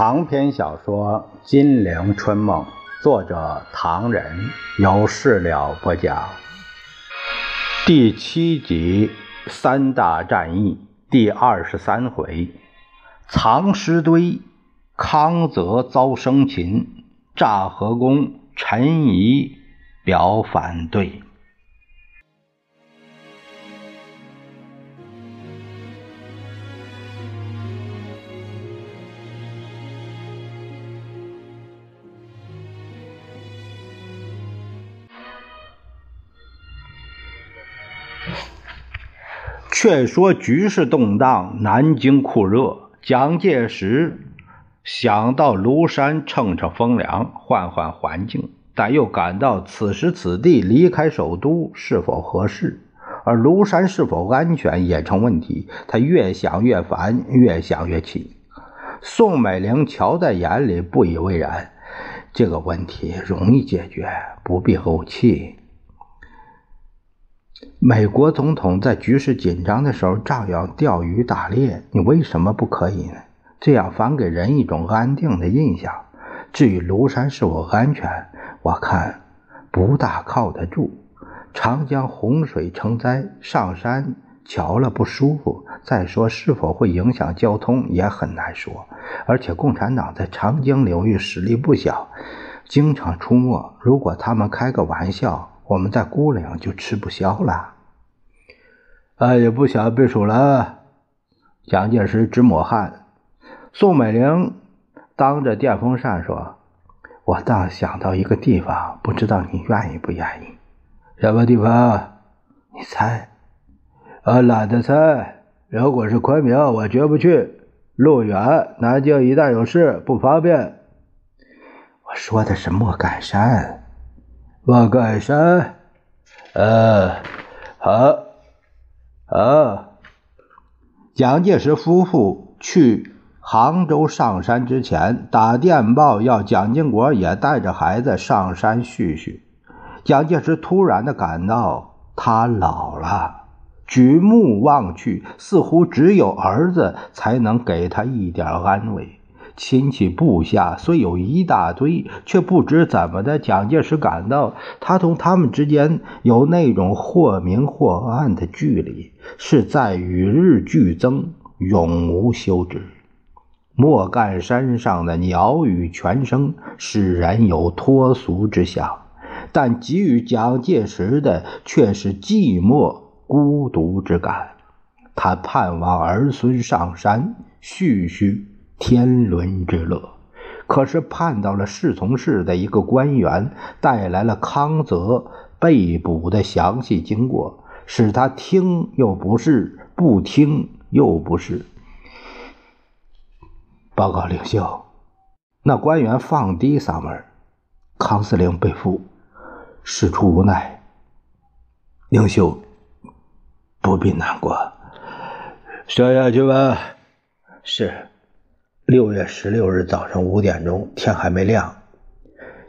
长篇小说《金陵春梦》，作者唐人，由事了播讲。第七集三大战役第二十三回：藏尸堆，康泽遭生擒；炸河宫，陈仪表反对。却说局势动荡，南京酷热。蒋介石想到庐山乘乘风凉，换换环境，但又感到此时此地离开首都是否合适，而庐山是否安全也成问题。他越想越烦，越想越气。宋美龄瞧在眼里，不以为然。这个问题容易解决，不必怄气。美国总统在局势紧张的时候照样钓鱼打猎，你为什么不可以呢？这样反给人一种安定的印象。至于庐山是否安全，我看不大靠得住。长江洪水成灾，上山瞧了不舒服。再说是否会影响交通也很难说。而且共产党在长江流域实力不小，经常出没。如果他们开个玩笑，我们在孤岭就吃不消了。哎，也不想背书了。蒋介石直抹汗。宋美龄当着电风扇说：“我倒想到一个地方，不知道你愿意不愿意？什么地方？你猜？我懒得猜。如果是昆明，我绝不去，路远，南京一旦有事不方便。我说的是莫干山。”莫干山，呃，好，好。蒋介石夫妇去杭州上山之前，打电报要蒋经国也带着孩子上山叙叙。蒋介石突然的感到他老了，举目望去，似乎只有儿子才能给他一点安慰。亲戚部下虽有一大堆，却不知怎么的，蒋介石感到他同他们之间有那种或明或暗的距离，是在与日俱增，永无休止。莫干山上的鸟语泉声，使人有脱俗之想，但给予蒋介石的却是寂寞孤独之感。他盼望儿孙上山叙叙。天伦之乐，可是盼到了侍从室的一个官员带来了康泽被捕的详细经过，使他听又不是，不听又不是。报告领袖，那官员放低嗓门：“康司令被俘，事出无奈。领袖不必难过，说下去吧。”是。六月十六日早上五点钟，天还没亮，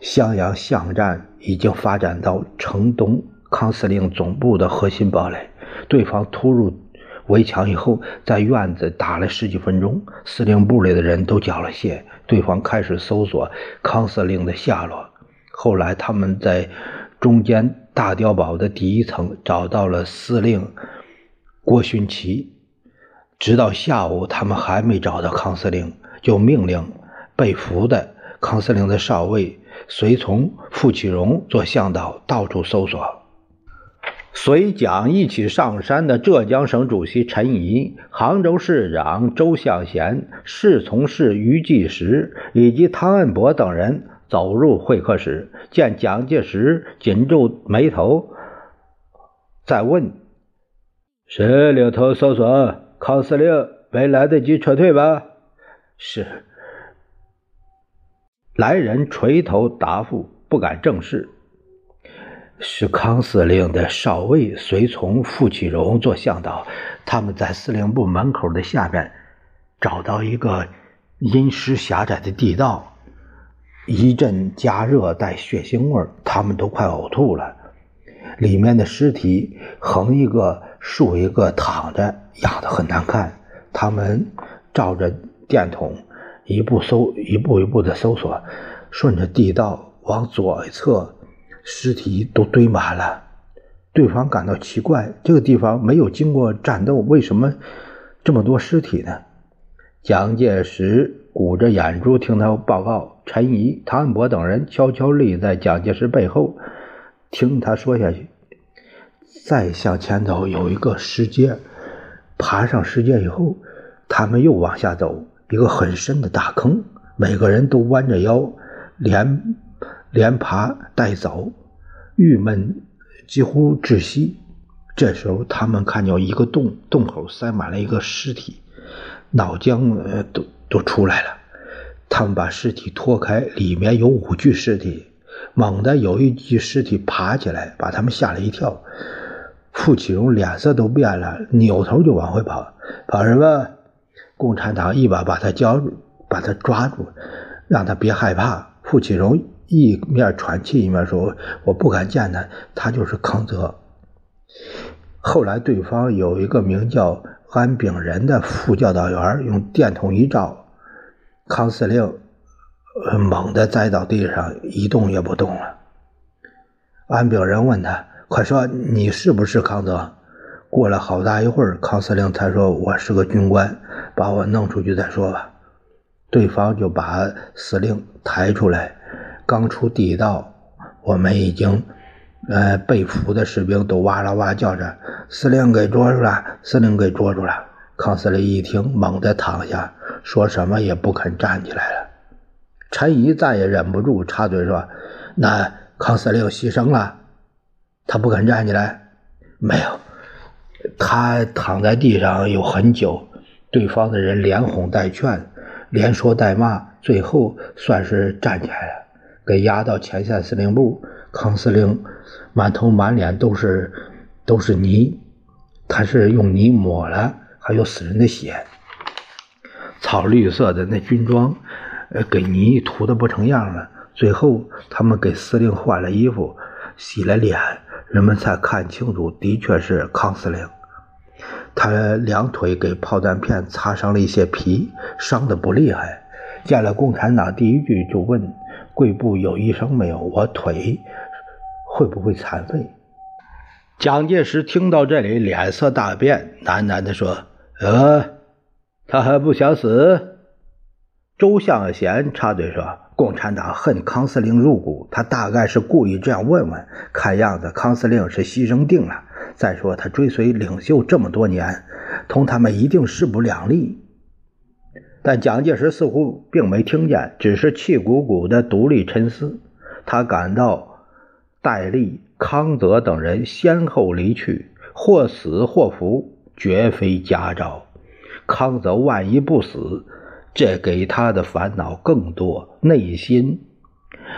襄阳巷战已经发展到城东康司令总部的核心堡垒。对方突入围墙以后，在院子打了十几分钟，司令部里的人都缴了械。对方开始搜索康司令的下落。后来，他们在中间大碉堡的第一层找到了司令郭勋祺。直到下午，他们还没找到康司令。就命令被俘的康司令的少尉随从傅启荣做向导，到处搜索。随蒋一起上山的浙江省主席陈仪、杭州市长周向贤、侍从室于继时以及汤恩伯等人走入会客室，见蒋介石紧皱眉头，再问：“谁领头搜索？康司令没来得及撤退吧？”是，来人垂头答复，不敢正视。是康司令的少尉随从傅启荣做向导，他们在司令部门口的下边找到一个阴湿狭窄的地道，一阵加热带血腥味他们都快呕吐了。里面的尸体横一个竖一个躺着，压的很难看。他们照着。电筒一步搜，一步一步的搜索，顺着地道往左侧，尸体都堆满了。对方感到奇怪，这个地方没有经过战斗，为什么这么多尸体呢？蒋介石鼓着眼珠听他报告。陈仪、唐安伯等人悄悄立在蒋介石背后，听他说下去。再向前走，有一个石阶，爬上石阶以后，他们又往下走，一个很深的大坑。每个人都弯着腰，连连爬带走，郁闷几乎窒息。这时候，他们看见一个洞，洞口塞满了一个尸体，脑浆呃都都出来了。他们把尸体拖开，里面有五具尸体。猛地有一具尸体爬起来，把他们吓了一跳。傅启荣脸色都变了，扭头就往回跑。跑什么？共产党一把把他叫住，把他抓住，让他别害怕。傅启荣一面喘气一面说：“我不敢见他，他就是康泽。”后来，对方有一个名叫安炳仁的副教导员，用电筒一照。康司令猛地栽到地上，一动也不动了。安炳仁问他：“快说，你是不是康泽？”过了好大一会儿，康司令才说：“我是个军官，把我弄出去再说吧。”对方就把司令抬出来。刚出地道，我们已经呃被俘的士兵都哇啦哇叫着：“司令给捉住了！司令给捉住了！”康司令一听，猛地躺下。说什么也不肯站起来了。陈仪再也忍不住，插嘴说：“那康司令牺牲了，他不肯站起来。没有，他躺在地上有很久。对方的人连哄带劝，连说带骂，最后算是站起来了，给押到前线司令部。康司令满头满脸都是都是泥，他是用泥抹了，还有死人的血。”草绿色的那军装，呃，给泥涂的不成样了。最后，他们给司令换了衣服，洗了脸，人们才看清楚，的确是康司令。他两腿给炮弹片擦伤了一些皮，伤的不厉害。见了共产党，第一句就问：“贵部有医生没有？我腿会不会残废？”蒋介石听到这里，脸色大变，喃喃地说：“呃。”他还不想死？周向贤插嘴说：“共产党恨康司令入骨，他大概是故意这样问问。看样子康司令是牺牲定了。再说他追随领袖这么多年，同他们一定势不两立。”但蒋介石似乎并没听见，只是气鼓鼓的独立沉思。他感到戴笠、康泽等人先后离去，或死或俘，绝非佳兆。康泽万一不死，这给他的烦恼更多，内心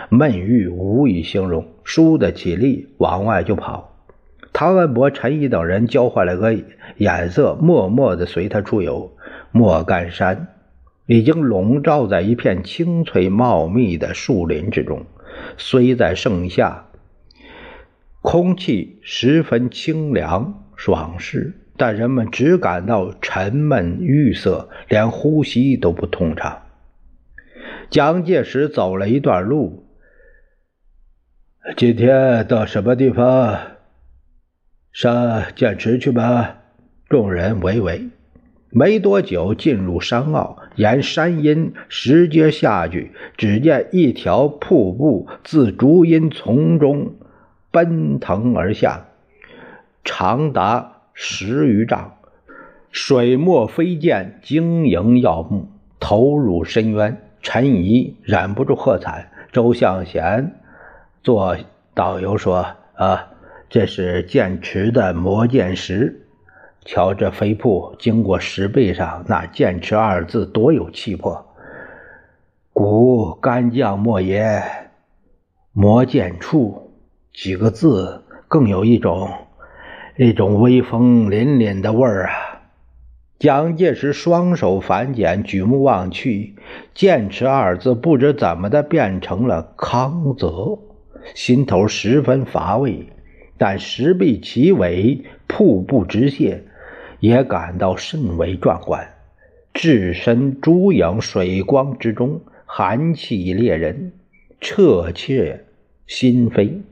闷郁无以形容。输得起力，往外就跑。唐文博、陈毅等人交换了个眼色，默默地随他出游。莫干山已经笼罩在一片青翠茂密的树林之中，虽在盛夏，空气十分清凉爽适。但人们只感到沉闷郁塞，连呼吸都不通畅。蒋介石走了一段路，今天到什么地方？上剑池去吧。众人围围。没多久，进入山坳，沿山阴石阶下去，只见一条瀑布自竹荫丛中奔腾而下，长达。十余丈，水墨飞溅，晶莹耀目，投入深渊。陈仪忍不住喝彩。周向贤做导游说：“啊，这是剑池的魔剑石。瞧这飞瀑经过石壁上，那‘剑池’二字多有气魄。古干将莫邪，魔剑处几个字，更有一种。”一种威风凛凛的味儿啊！蒋介石双手反剪，举目望去，“剑池”二字不知怎么的变成了“康泽”，心头十分乏味。但石壁奇伟，瀑布直泻，也感到甚为壮观。置身珠影水光之中，寒气猎人，彻切心扉。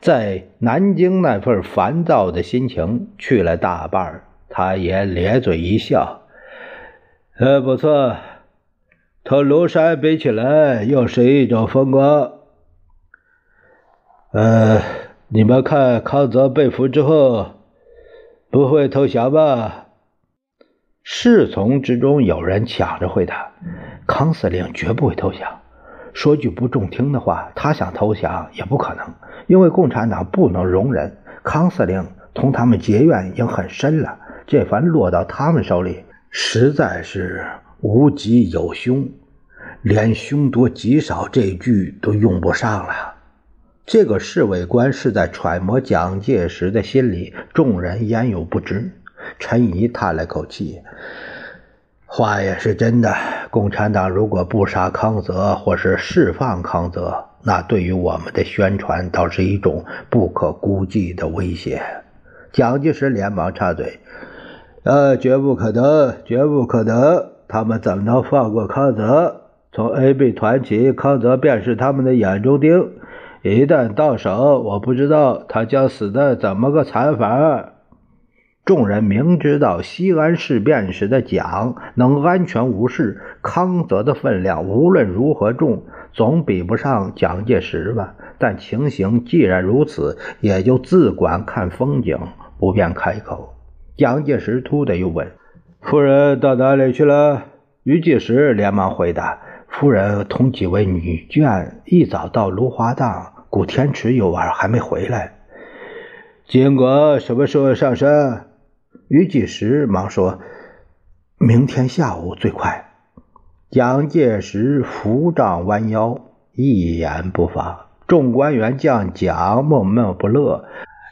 在南京那份烦躁的心情去了大半他也咧嘴一笑：“呃，不错，同庐山比起来，又是一种风光。呃，你们看康泽被俘之后，不会投降吧？”侍从之中有人抢着回答：“康司令绝不会投降。说句不中听的话，他想投降也不可能，因为共产党不能容忍康司令同他们结怨已经很深了。这番落到他们手里，实在是无极有凶，连凶多吉少这句都用不上了。”这个侍卫官是在揣摩蒋介石的心理，众人焉有不知？陈仪叹了口气，话也是真的。共产党如果不杀康泽，或是释放康泽，那对于我们的宣传倒是一种不可估计的威胁。蒋介石连忙插嘴：“呃，绝不可能，绝不可能！他们怎么能放过康泽？从 A、B 团起，康泽便是他们的眼中钉。一旦到手，我不知道他将死的怎么个惨法。”众人明知道西安事变时的蒋能安全无事，康泽的分量无论如何重，总比不上蒋介石吧。但情形既然如此，也就自管看风景，不便开口。蒋介石突的又问：“夫人到哪里去了？”于介石连忙回答：“夫人同几位女眷一早到芦花荡古天池游玩，还没回来。”经过什么时候上山？于继时忙说：“明天下午最快。”蒋介石扶杖弯腰，一言不发。众官员将蒋闷闷不乐，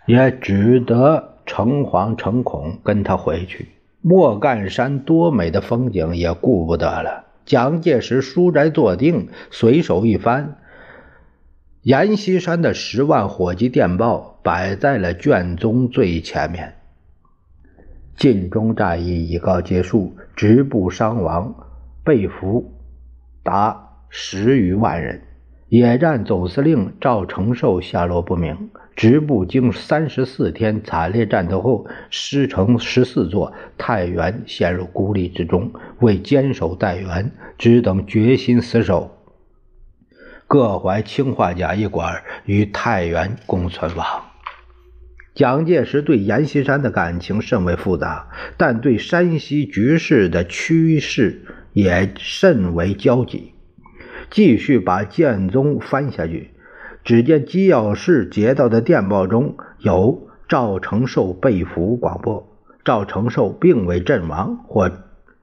也只得诚惶诚恐跟他回去。莫干山多美的风景也顾不得了。蒋介石书斋坐定，随手一翻，阎锡山的十万火急电报摆在了卷宗最前面。晋中战役已告结束，直部伤亡被俘达十余万人。野战总司令赵承寿下落不明。直部经三十四天惨烈战斗后，失城十四座，太原陷入孤立之中。为坚守待援，只等决心死守，各怀氰化钾一管，与太原共存亡。蒋介石对阎锡山的感情甚为复杂，但对山西局势的趋势也甚为焦急。继续把卷宗翻下去，只见机要室接到的电报中有赵承寿被俘广播，赵承寿并未阵亡或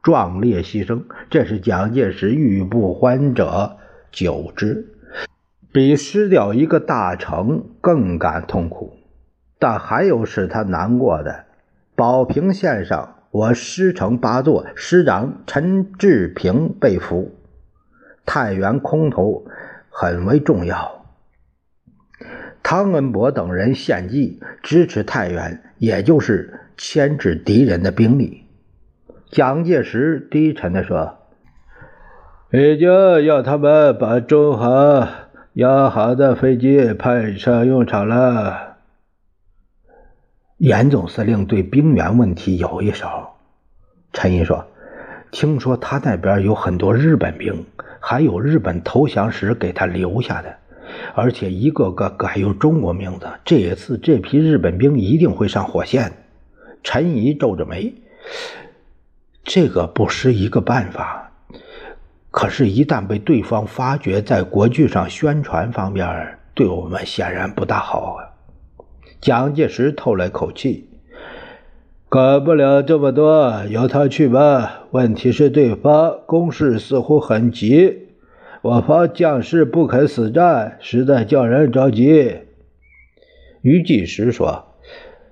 壮烈牺牲，这是蒋介石欲不欢者久之，比失掉一个大城更感痛苦。但还有使他难过的，保平线上我师承八座，师长陈志平被俘，太原空投很为重要。汤恩伯等人献计支持太原，也就是牵制敌人的兵力。蒋介石低沉地说：“已经要他们把中航、央航的飞机派上用场了。”严总司令对兵源问题有一手。陈毅说：“听说他那边有很多日本兵，还有日本投降时给他留下的，而且一个个改用中国名字。这一次这批日本兵一定会上火线。”陈毅皱着眉：“这个不失一个办法，可是，一旦被对方发觉，在国际上宣传方面，对我们显然不大好啊。”蒋介石透了口气：“管不了这么多，由他去吧。问题是对方攻势似乎很急，我方将士不肯死战，实在叫人着急。”于继时说：“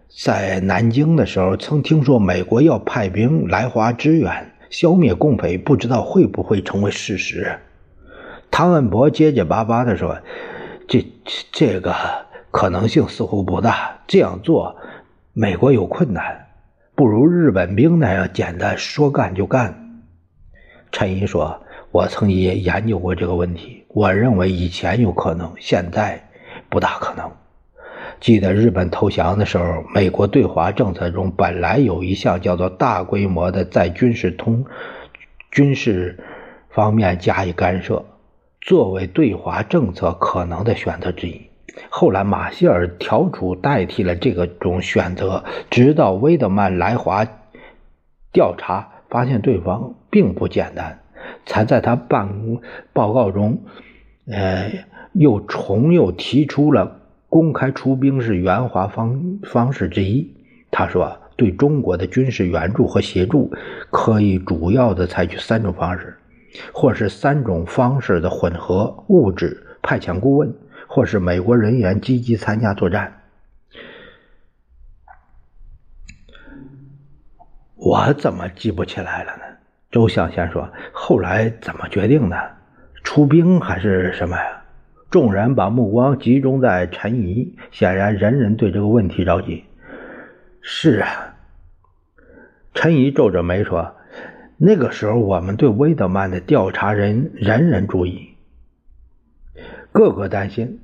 在南京的时候，曾听说美国要派兵来华支援，消灭共匪，不知道会不会成为事实。”汤恩伯结结巴巴地说：“这这个。”可能性似乎不大。这样做，美国有困难。不如日本兵那样简单，说干就干。陈毅说：“我曾也研究过这个问题，我认为以前有可能，现在不大可能。记得日本投降的时候，美国对华政策中本来有一项叫做大规模的在军事通军事方面加以干涉，作为对华政策可能的选择之一。”后来，马歇尔调处代替了这个种选择，直到威德曼来华调查，发现对方并不简单，才在他办公报告中，呃，又重又提出了公开出兵是援华方方式之一。他说，对中国的军事援助和协助，可以主要的采取三种方式，或是三种方式的混合：物质、派遣顾问。或是美国人员积极参加作战，我怎么记不起来了呢？周向先说：“后来怎么决定的？出兵还是什么呀？”众人把目光集中在陈怡，显然人人对这个问题着急。是啊，陈怡皱着眉说：“那个时候我们对威德曼的调查人人人注意。”个个担心，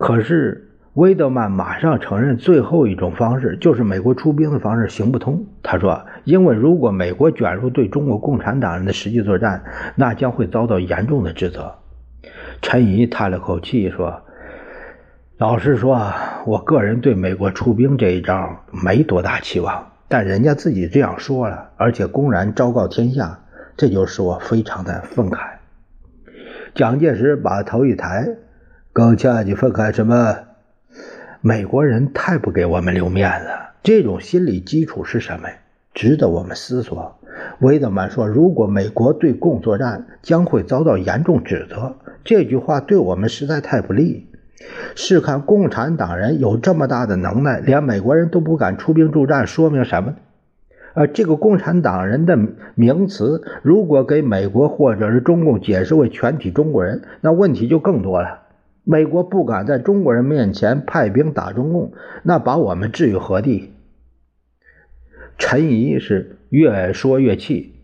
可是威德曼马上承认，最后一种方式就是美国出兵的方式行不通。他说：“因为如果美国卷入对中国共产党人的实际作战，那将会遭到严重的指责。”陈仪叹了口气说：“老实说，我个人对美国出兵这一招没多大期望，但人家自己这样说了，而且公然昭告天下，这就使我非常的愤慨。”蒋介石把头一抬，更恰你愤慨什么？美国人太不给我们留面子，这种心理基础是什么？值得我们思索。威德曼说：“如果美国对共作战，将会遭到严重指责。”这句话对我们实在太不利。试看共产党人有这么大的能耐，连美国人都不敢出兵助战，说明什么？而这个共产党人的名词，如果给美国或者是中共解释为全体中国人，那问题就更多了。美国不敢在中国人面前派兵打中共，那把我们置于何地？陈仪是越说越气，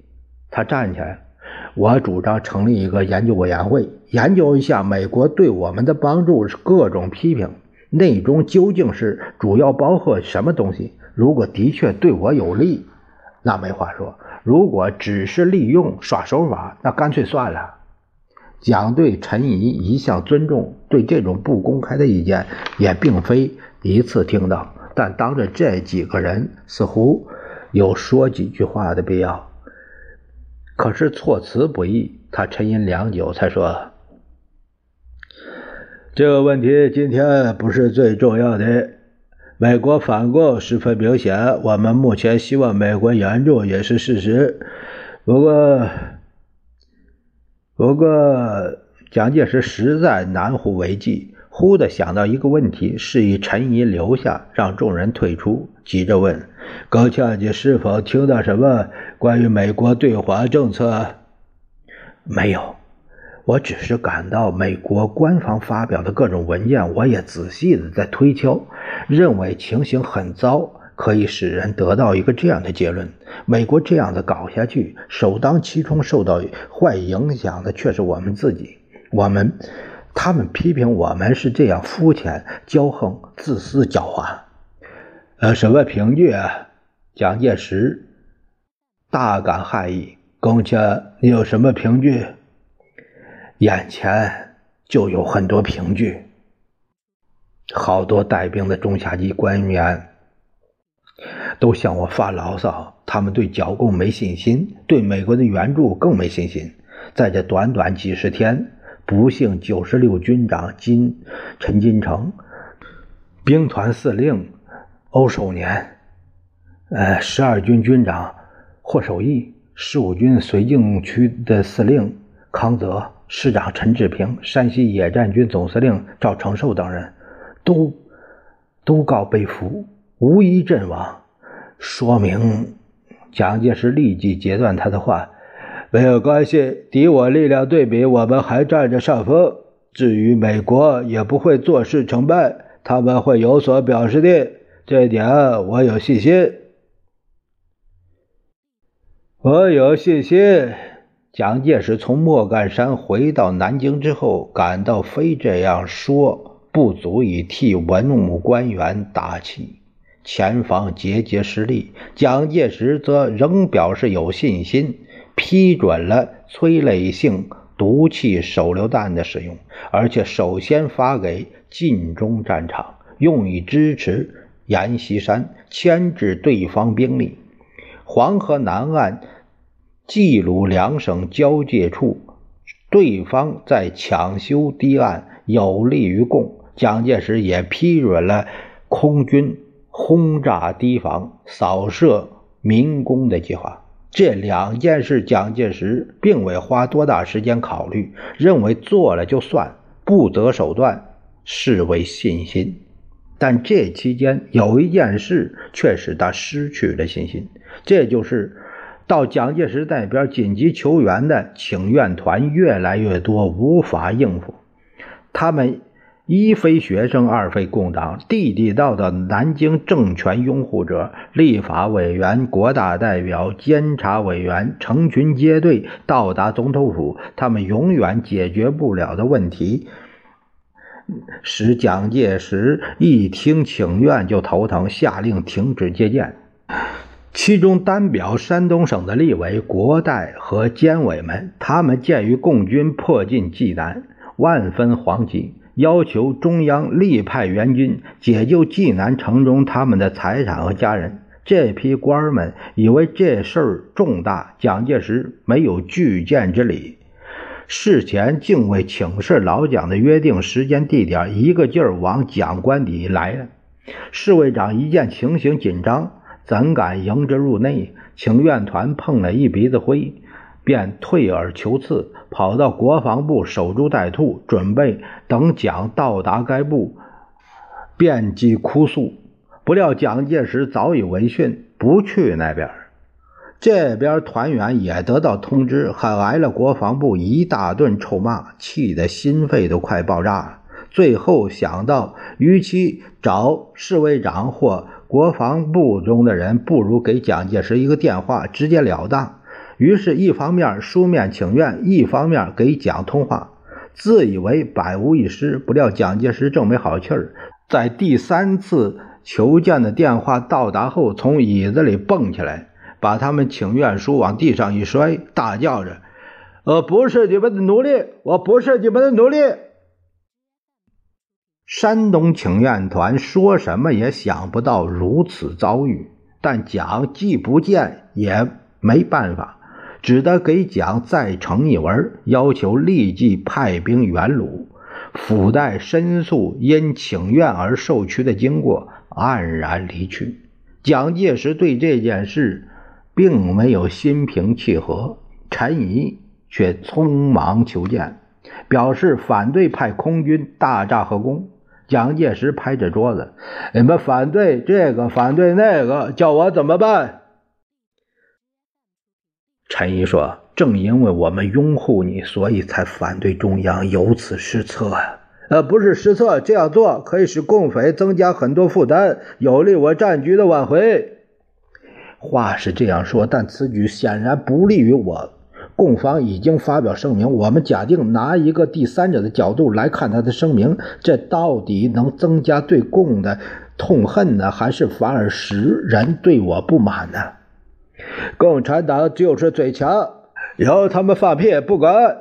他站起来，我主张成立一个研究委员会，研究一下美国对我们的帮助是各种批评内中究竟是主要包括什么东西？如果的确对我有利。那没话说，如果只是利用耍手法，那干脆算了。蒋对陈仪一向尊重，对这种不公开的意见也并非一次听到，但当着这几个人，似乎有说几句话的必要。可是措辞不一，他沉吟良久，才说：“这个问题今天不是最重要的。”美国反共十分明显，我们目前希望美国援助也是事实。不过，不过，蒋介石实在难乎为继，忽地想到一个问题，示意陈仪留下，让众人退出，急着问：“高恰你是否听到什么关于美国对华政策？”没有。我只是感到美国官方发表的各种文件，我也仔细的在推敲，认为情形很糟，可以使人得到一个这样的结论：美国这样的搞下去，首当其冲受到坏影响的却是我们自己。我们，他们批评我们是这样肤浅、骄横、自私、狡猾。呃，什么凭据啊？蒋介石大感骇意。公家，你有什么凭据？眼前就有很多凭据，好多带兵的中下级官员都向我发牢骚，他们对剿共没信心，对美国的援助更没信心。在这短短几十天，不幸九十六军长金陈金城、兵团司令欧守年、呃十二军军长霍守义、十五军绥靖区的司令康泽。师长陈志平、山西野战军总司令赵承寿等人，都都告被俘，无一阵亡。说明蒋介石立即截断他的话：“没有关系，敌我力量对比，我们还占着上风。至于美国，也不会坐视成败，他们会有所表示的。这点我有信心。”我有信心。蒋介石从莫干山回到南京之后，感到非这样说不足以替文武官员打气。前方节节失利，蒋介石则仍表示有信心，批准了催泪性毒气手榴弹的使用，而且首先发给晋中战场，用以支持阎锡山牵制对方兵力。黄河南岸。冀鲁两省交界处，对方在抢修堤岸，有利于共。蒋介石也批准了空军轰炸堤防、扫射民工的计划。这两件事，蒋介石并未花多大时间考虑，认为做了就算，不择手段，视为信心。但这期间有一件事却使他失去了信心，这就是。到蒋介石那边紧急求援的请愿团越来越多，无法应付。他们一非学生，二非共党，地地道道南京政权拥护者，立法委员、国大代表、监察委员成群结队到达总统府。他们永远解决不了的问题，使蒋介石一听请愿就头疼，下令停止接见。其中单表山东省的立委、国代和监委们，他们鉴于共军迫近济南，万分惶急，要求中央立派援军解救济南城中他们的财产和家人。这批官儿们以为这事儿重大，蒋介石没有拒见之理，事前竟为请示老蒋的约定时间地点，一个劲儿往蒋官邸来了。侍卫长一见情形紧张。怎敢迎之入内？请愿团碰了一鼻子灰，便退而求次，跑到国防部守株待兔，准备等蒋到达该部，便即哭诉。不料蒋介石早已闻讯，不去那边。这边团员也得到通知，还挨了国防部一大顿臭骂，气得心肺都快爆炸了。最后想到，与其找侍卫长或……国防部中的人不如给蒋介石一个电话，直截了当。于是，一方面书面请愿，一方面给蒋通话，自以为百无一失。不料蒋介石正没好气儿，在第三次求见的电话到达后，从椅子里蹦起来，把他们请愿书往地上一摔，大叫着：“我，不是你们的奴隶，我不是你们的奴隶。”山东请愿团说什么也想不到如此遭遇，但蒋既不见也没办法，只得给蒋再呈一文，要求立即派兵援鲁。附带申诉因请愿而受屈的经过，黯然离去。蒋介石对这件事并没有心平气和，陈仪却匆忙求见，表示反对派空军大炸河工。蒋介石拍着桌子：“你们反对这个，反对那个，叫我怎么办？”陈毅说：“正因为我们拥护你，所以才反对中央有此失策啊！呃，不是失策，这样做可以使共匪增加很多负担，有利我战局的挽回。”话是这样说，但此举显然不利于我。共方已经发表声明，我们假定拿一个第三者的角度来看他的声明，这到底能增加对共的痛恨呢，还是反而使人对我不满呢？共产党就是最强，由他们放屁不管。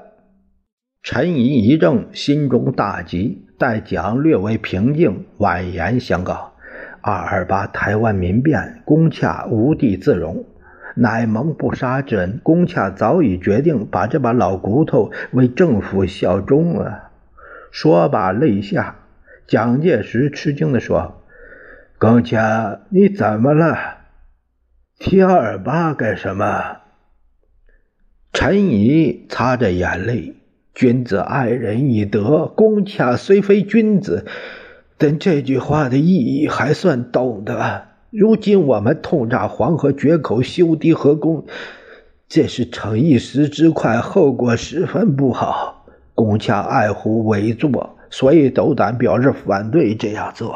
陈仪一怔，心中大急，待蒋略为平静，婉言相告：二二八台湾民变，攻洽无地自容。乃蒙不杀之恩，龚恰早已决定把这把老骨头为政府效忠啊！说罢泪下。蒋介石吃惊地说：“龚恰，你怎么了？提二八干什么？”陈仪擦着眼泪：“君子爱人以德，龚恰虽非君子，但这句话的意义还算懂得。”如今我们痛炸黄河决口，修堤河工，这是逞一时之快，后果十分不好。龚强爱护委座，所以斗胆表示反对这样做。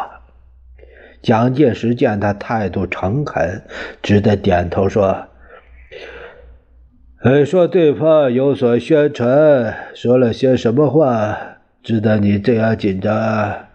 蒋介石见他态度诚恳，只得点头说：“呃，说对方有所宣传，说了些什么话，值得你这样紧张？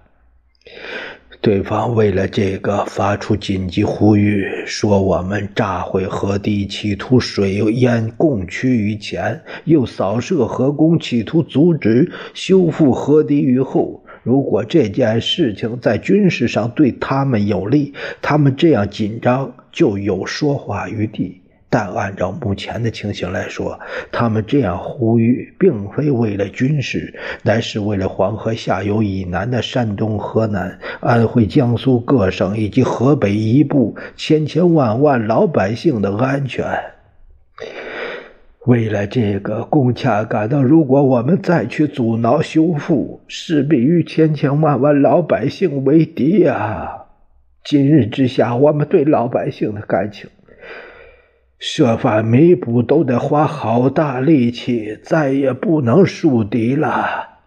对方为了这个发出紧急呼吁，说我们炸毁河堤，企图水淹共区于前，又扫射河工，企图阻止修复河堤于后。如果这件事情在军事上对他们有利，他们这样紧张就有说话余地。但按照目前的情形来说，他们这样呼吁，并非为了军事，乃是为了黄河下游以南的山东、河南、安徽、江苏各省以及河北一部千千万万老百姓的安全。为了这个，龚恰感到，如果我们再去阻挠修复，势必与千千万万老百姓为敌呀！今日之下，我们对老百姓的感情。设法弥补都得花好大力气，再也不能树敌了。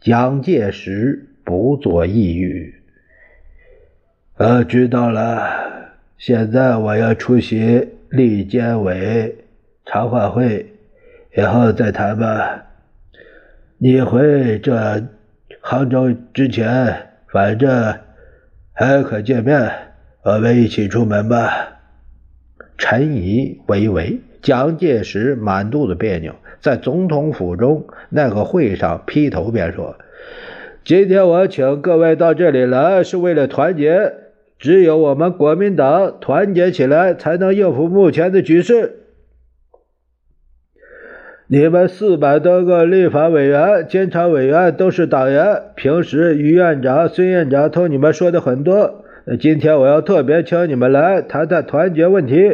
蒋介石不做一语。呃，知道了。现在我要出席立监委茶话会，以后再谈吧。你回这杭州之前，反正还可见面，我们一起出门吧。陈仪微微，蒋介石满肚子别扭，在总统府中那个会上劈头便说：“今天我请各位到这里来，是为了团结。只有我们国民党团结起来，才能应付目前的局势。你们四百多个立法委员、监察委员都是党员，平时于院长、孙院长同你们说的很多。”今天我要特别请你们来谈谈团结问题，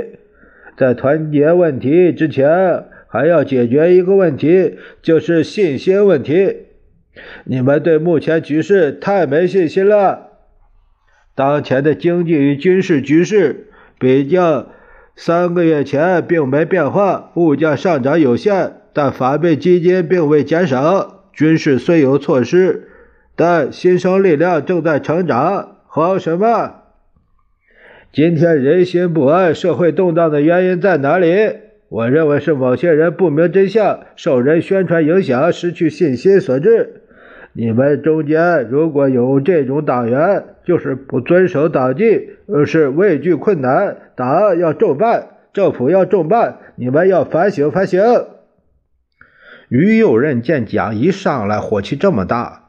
在团结问题之前，还要解决一个问题，就是信心问题。你们对目前局势太没信心了。当前的经济与军事局势比较三个月前并没变化，物价上涨有限，但反备基金并未减少。军事虽有措施，但新生力量正在成长。好什么？今天人心不安、社会动荡的原因在哪里？我认为是某些人不明真相、受人宣传影响、失去信心所致。你们中间如果有这种党员，就是不遵守党纪，而是畏惧困难，党要重办，政府要重办，你们要反省反省。于右任见蒋一上来火气这么大。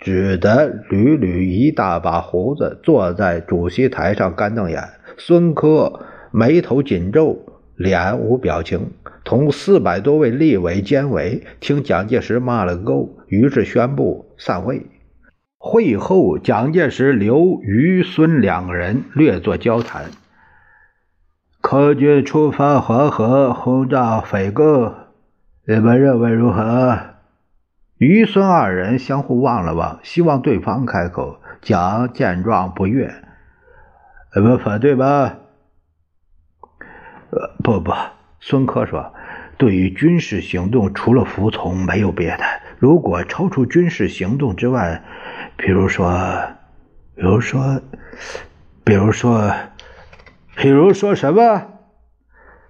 只得捋捋一大把胡子，坐在主席台上干瞪眼。孙科眉头紧皱，脸无表情，同四百多位立委、监委听蒋介石骂了个够，于是宣布散会。会后，蒋介石留于孙两个人略作交谈。空军出发黄河轰炸匪构，你们认为如何？于孙二人相互望了望，希望对方开口。蒋见状不悦：“你们反对吧？”“呃，不不。”孙科说：“对于军事行动，除了服从，没有别的。如果超出军事行动之外，比如说，比如说，比如说，比如说什么？”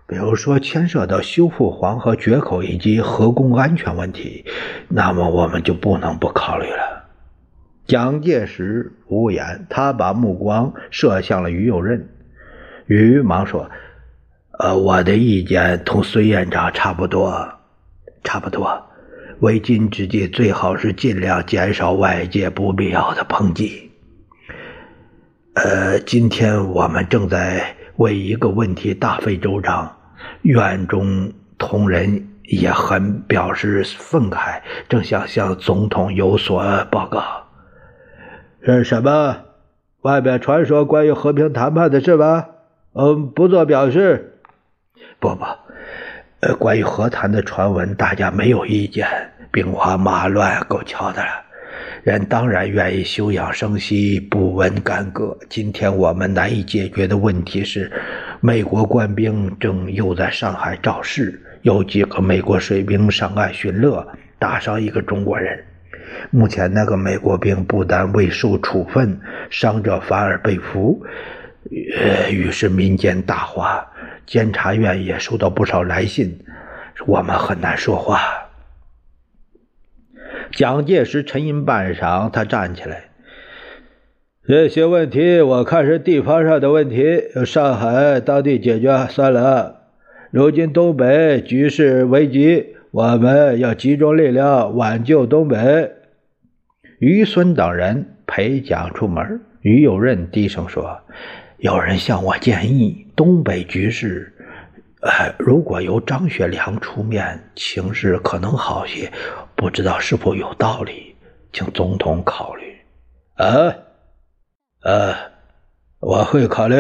比如说，牵涉到修复黄河决口以及河工安全问题，那么我们就不能不考虑了。蒋介石无言，他把目光射向了于右任。于忙说：“呃，我的意见同孙院长差不多，差不多。为今之计，最好是尽量减少外界不必要的抨击。呃，今天我们正在。”为一个问题大费周章，院中同仁也很表示愤慨，正想向总统有所报告。是什么？外面传说关于和平谈判的事吧？嗯，不做表示。不不，呃，关于和谈的传闻，大家没有意见。兵荒马乱，够呛的了。人当然愿意休养生息，不闻干戈。今天我们难以解决的问题是，美国官兵正又在上海肇事，有几个美国水兵上岸巡逻，打伤一个中国人。目前那个美国兵不但未受处分，伤者反而被俘。于是民间大哗，监察院也收到不少来信，我们很难说话。蒋介石沉吟半晌，他站起来。这些问题我看是地方上的问题，上海当地解决算了。如今东北局势危急，我们要集中力量挽救东北。于孙等人陪蒋出门，于右任低声说：“有人向我建议，东北局势，呃，如果由张学良出面，情势可能好些。不知道是否有道理，请总统考虑。”啊。呃，我会考虑。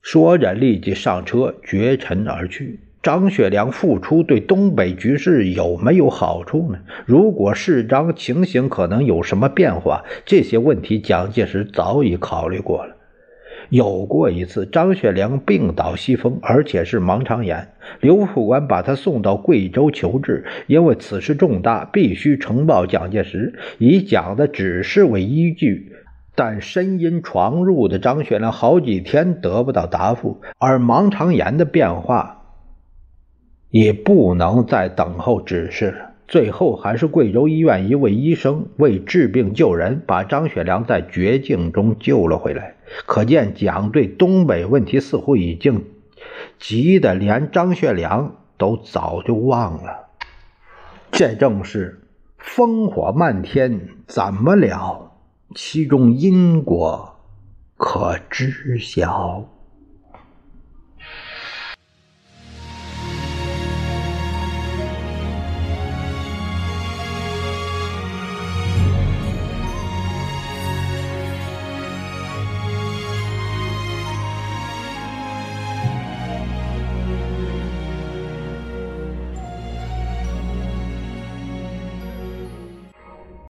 说着，立即上车，绝尘而去。张学良复出对东北局势有没有好处呢？如果是张情形可能有什么变化？这些问题，蒋介石早已考虑过了。有过一次，张学良病倒西风，而且是盲肠炎，刘副官把他送到贵州求治，因为此事重大，必须呈报蒋介石，以蒋的指示为依据。但深阴床入的张学良好几天得不到答复，而盲肠炎的变化也不能再等候指示。最后还是贵州医院一位医生为治病救人，把张学良在绝境中救了回来。可见蒋对东北问题似乎已经急得连张学良都早就忘了。这正是烽火漫天，怎么了？其中因果可知晓。